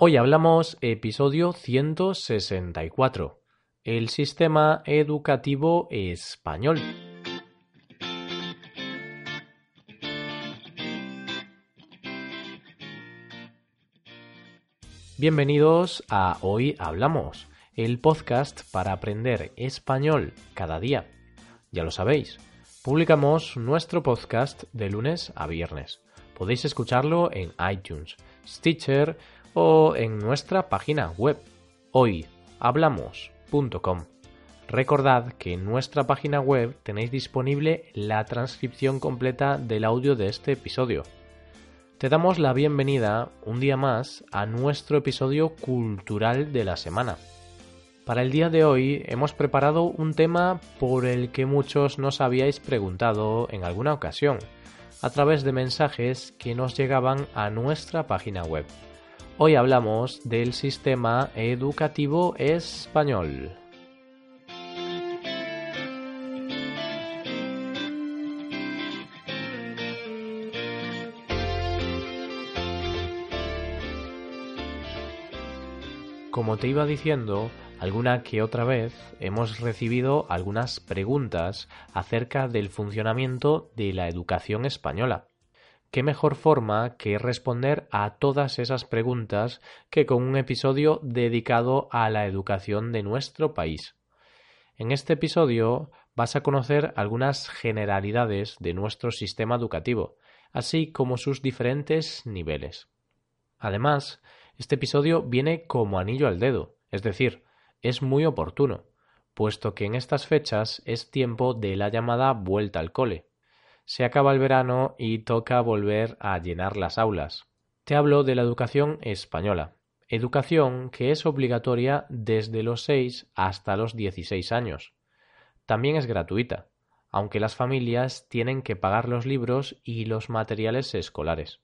Hoy hablamos episodio 164, el sistema educativo español. Bienvenidos a Hoy Hablamos, el podcast para aprender español cada día. Ya lo sabéis, publicamos nuestro podcast de lunes a viernes. Podéis escucharlo en iTunes, Stitcher en nuestra página web hoyhablamos.com. Recordad que en nuestra página web tenéis disponible la transcripción completa del audio de este episodio te damos la bienvenida un día más a nuestro episodio cultural de la semana. Para el día de hoy hemos preparado un tema por el que muchos nos habíais preguntado en alguna ocasión, a través de mensajes que nos llegaban a nuestra página web. Hoy hablamos del sistema educativo español. Como te iba diciendo, alguna que otra vez hemos recibido algunas preguntas acerca del funcionamiento de la educación española. ¿Qué mejor forma que responder a todas esas preguntas que con un episodio dedicado a la educación de nuestro país? En este episodio vas a conocer algunas generalidades de nuestro sistema educativo, así como sus diferentes niveles. Además, este episodio viene como anillo al dedo, es decir, es muy oportuno, puesto que en estas fechas es tiempo de la llamada vuelta al cole. Se acaba el verano y toca volver a llenar las aulas. Te hablo de la educación española, educación que es obligatoria desde los 6 hasta los 16 años. También es gratuita, aunque las familias tienen que pagar los libros y los materiales escolares.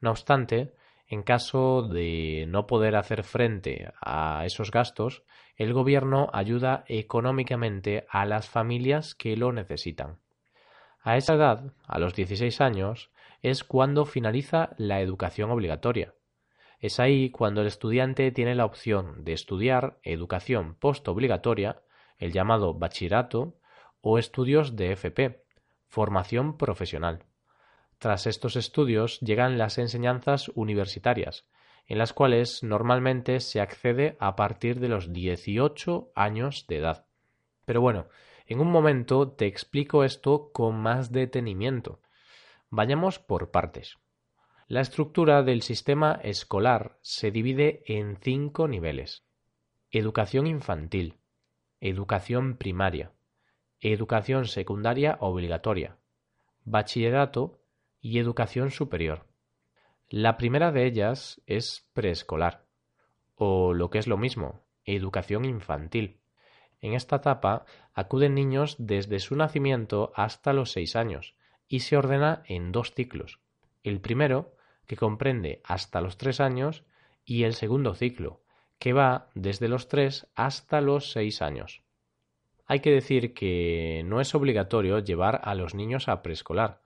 No obstante, en caso de no poder hacer frente a esos gastos, el gobierno ayuda económicamente a las familias que lo necesitan. A esa edad, a los 16 años, es cuando finaliza la educación obligatoria. Es ahí cuando el estudiante tiene la opción de estudiar educación postobligatoria, el llamado bachillerato, o estudios de FP, formación profesional. Tras estos estudios llegan las enseñanzas universitarias, en las cuales normalmente se accede a partir de los 18 años de edad. Pero bueno, en un momento te explico esto con más detenimiento. Vayamos por partes. La estructura del sistema escolar se divide en cinco niveles. Educación infantil, educación primaria, educación secundaria obligatoria, bachillerato y educación superior. La primera de ellas es preescolar, o lo que es lo mismo, educación infantil. En esta etapa acuden niños desde su nacimiento hasta los seis años y se ordena en dos ciclos. El primero, que comprende hasta los tres años, y el segundo ciclo, que va desde los tres hasta los seis años. Hay que decir que no es obligatorio llevar a los niños a preescolar,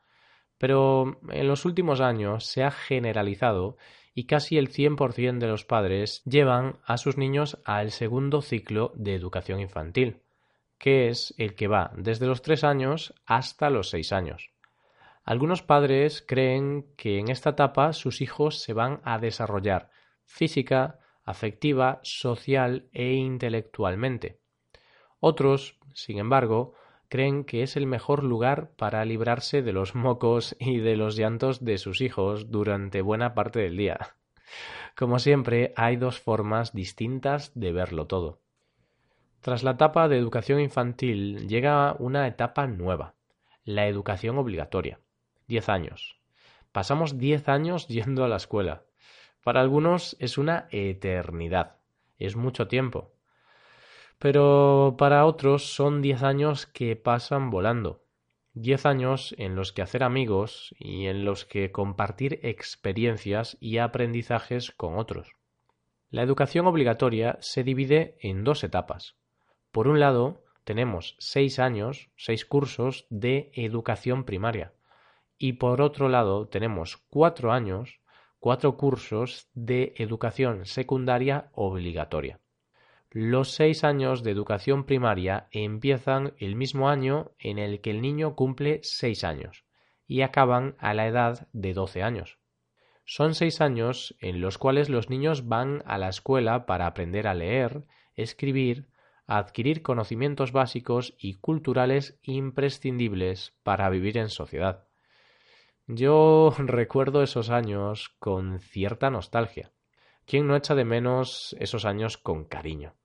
pero en los últimos años se ha generalizado y casi el 100% de los padres llevan a sus niños al segundo ciclo de educación infantil, que es el que va desde los 3 años hasta los 6 años. Algunos padres creen que en esta etapa sus hijos se van a desarrollar física, afectiva, social e intelectualmente. Otros, sin embargo, creen que es el mejor lugar para librarse de los mocos y de los llantos de sus hijos durante buena parte del día. Como siempre, hay dos formas distintas de verlo todo. Tras la etapa de educación infantil llega una etapa nueva, la educación obligatoria. Diez años. Pasamos diez años yendo a la escuela. Para algunos es una eternidad. Es mucho tiempo pero para otros son diez años que pasan volando. Diez años en los que hacer amigos y en los que compartir experiencias y aprendizajes con otros. La educación obligatoria se divide en dos etapas. Por un lado, tenemos seis años, seis cursos de educación primaria. Y por otro lado, tenemos cuatro años, cuatro cursos de educación secundaria obligatoria. Los seis años de educación primaria empiezan el mismo año en el que el niño cumple seis años y acaban a la edad de doce años. Son seis años en los cuales los niños van a la escuela para aprender a leer, escribir, adquirir conocimientos básicos y culturales imprescindibles para vivir en sociedad. Yo recuerdo esos años con cierta nostalgia. ¿Quién no echa de menos esos años con cariño?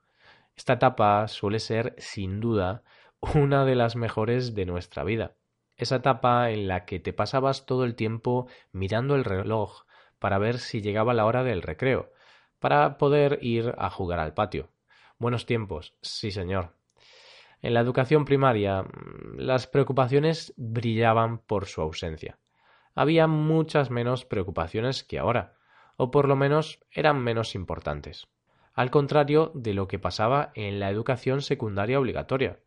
Esta etapa suele ser, sin duda, una de las mejores de nuestra vida. Esa etapa en la que te pasabas todo el tiempo mirando el reloj para ver si llegaba la hora del recreo, para poder ir a jugar al patio. Buenos tiempos, sí señor. En la educación primaria, las preocupaciones brillaban por su ausencia. Había muchas menos preocupaciones que ahora, o por lo menos eran menos importantes al contrario de lo que pasaba en la educación secundaria obligatoria,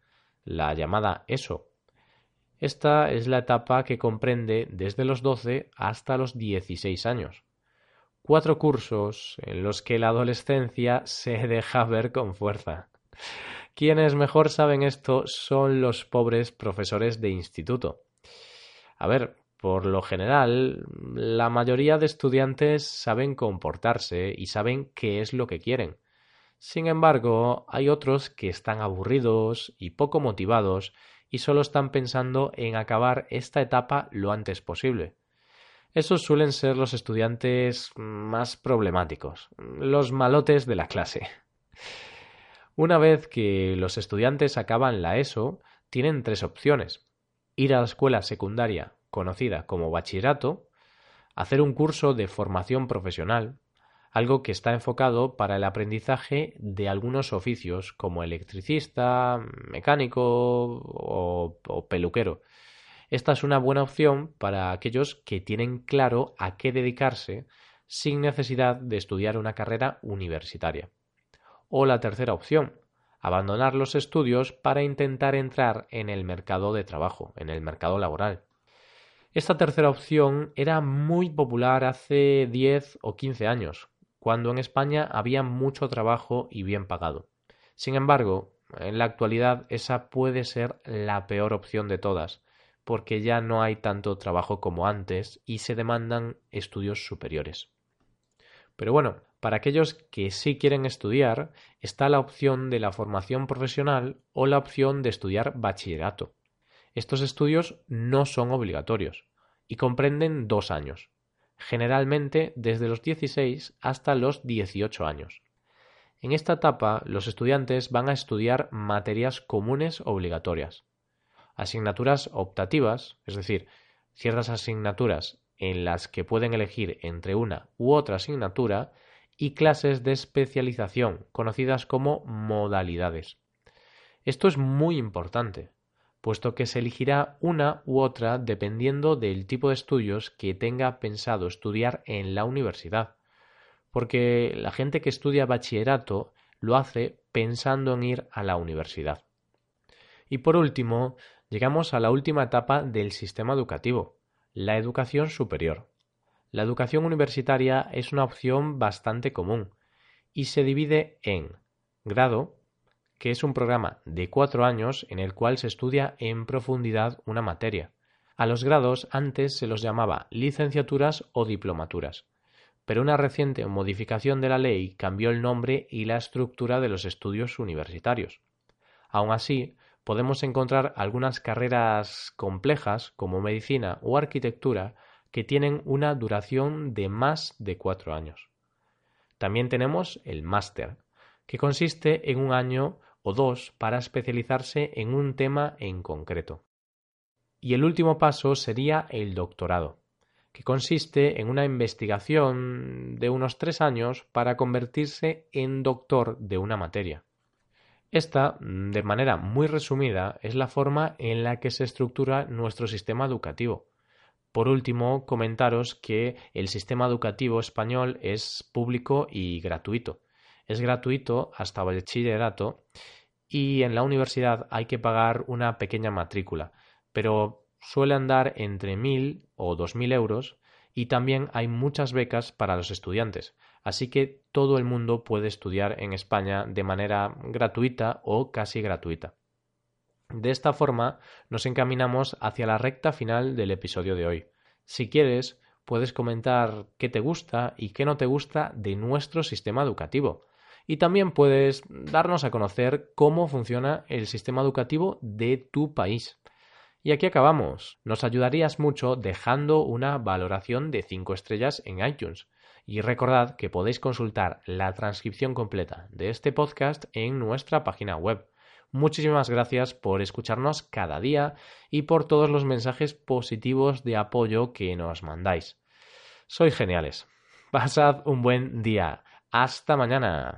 la llamada ESO. Esta es la etapa que comprende desde los 12 hasta los 16 años. Cuatro cursos en los que la adolescencia se deja ver con fuerza. Quienes mejor saben esto son los pobres profesores de instituto. A ver, por lo general, la mayoría de estudiantes saben comportarse y saben qué es lo que quieren. Sin embargo, hay otros que están aburridos y poco motivados y solo están pensando en acabar esta etapa lo antes posible. Esos suelen ser los estudiantes más problemáticos, los malotes de la clase. Una vez que los estudiantes acaban la ESO, tienen tres opciones. Ir a la escuela secundaria, conocida como bachillerato, hacer un curso de formación profesional, algo que está enfocado para el aprendizaje de algunos oficios como electricista, mecánico o, peluquero. Esta es una buena opción para aquellos que tienen claro a qué dedicarse sin necesidad de estudiar una carrera universitaria. O la tercera opción, abandonar los estudios para intentar entrar en el mercado de trabajo, en el mercado laboral. Esta tercera opción era muy popular hace 10 o 15 años, cuando en España había mucho trabajo y bien pagado. Sin embargo, en la actualidad esa puede ser la peor opción de todas, porque ya no hay tanto trabajo como antes y se demandan estudios superiores. Pero bueno, para aquellos que sí quieren estudiar, está la opción de la formación profesional o la opción de estudiar bachillerato. Estos estudios no son obligatorios y comprenden dos años, generalmente desde los 16 hasta los 18 años. En esta etapa, los estudiantes van a estudiar materias comunes obligatorias, asignaturas optativas, es decir, ciertas asignaturas en las que pueden elegir entre una u otra asignatura, y clases de especialización, conocidas como modalidades. Esto es muy importante, puesto que se elegirá una u otra dependiendo del tipo de estudios que tenga pensado estudiar en la universidad, porque la gente que estudia bachillerato lo hace pensando en ir a la universidad. Y por último, llegamos a la última etapa del sistema educativo, la educación superior. La educación universitaria es una opción bastante común y se divide en grado, que es un programa de cuatro años en el cual se estudia en profundidad una materia. A los grados antes se los llamaba licenciaturas o diplomaturas, pero una reciente modificación de la ley cambió el nombre y la estructura de los estudios universitarios. Aun así, podemos encontrar algunas carreras complejas como medicina o arquitectura que tienen una duración de más de cuatro años. También tenemos el máster, que consiste en un año o dos para especializarse en un tema en concreto. Y el último paso sería el doctorado, que consiste en una investigación de unos tres años para convertirse en doctor de una materia. Esta, de manera muy resumida, es la forma en la que se estructura nuestro sistema educativo. Por último, comentaros que el sistema educativo español es público y gratuito es gratuito hasta bachillerato y en la universidad hay que pagar una pequeña matrícula, pero suele andar entre mil o dos mil euros y también hay muchas becas para los estudiantes, así que todo el mundo puede estudiar en España de manera gratuita o casi gratuita. De esta forma nos encaminamos hacia la recta final del episodio de hoy. Si quieres, puedes comentar qué te gusta y qué no te gusta de nuestro sistema educativo. Y también puedes darnos a conocer cómo funciona el sistema educativo de tu país. Y aquí acabamos. Nos ayudarías mucho dejando una valoración de 5 estrellas en iTunes. Y recordad que podéis consultar la transcripción completa de este podcast en nuestra página web. Muchísimas gracias por escucharnos cada día y por todos los mensajes positivos de apoyo que nos mandáis. Sois geniales. Pasad un buen día. Hasta mañana.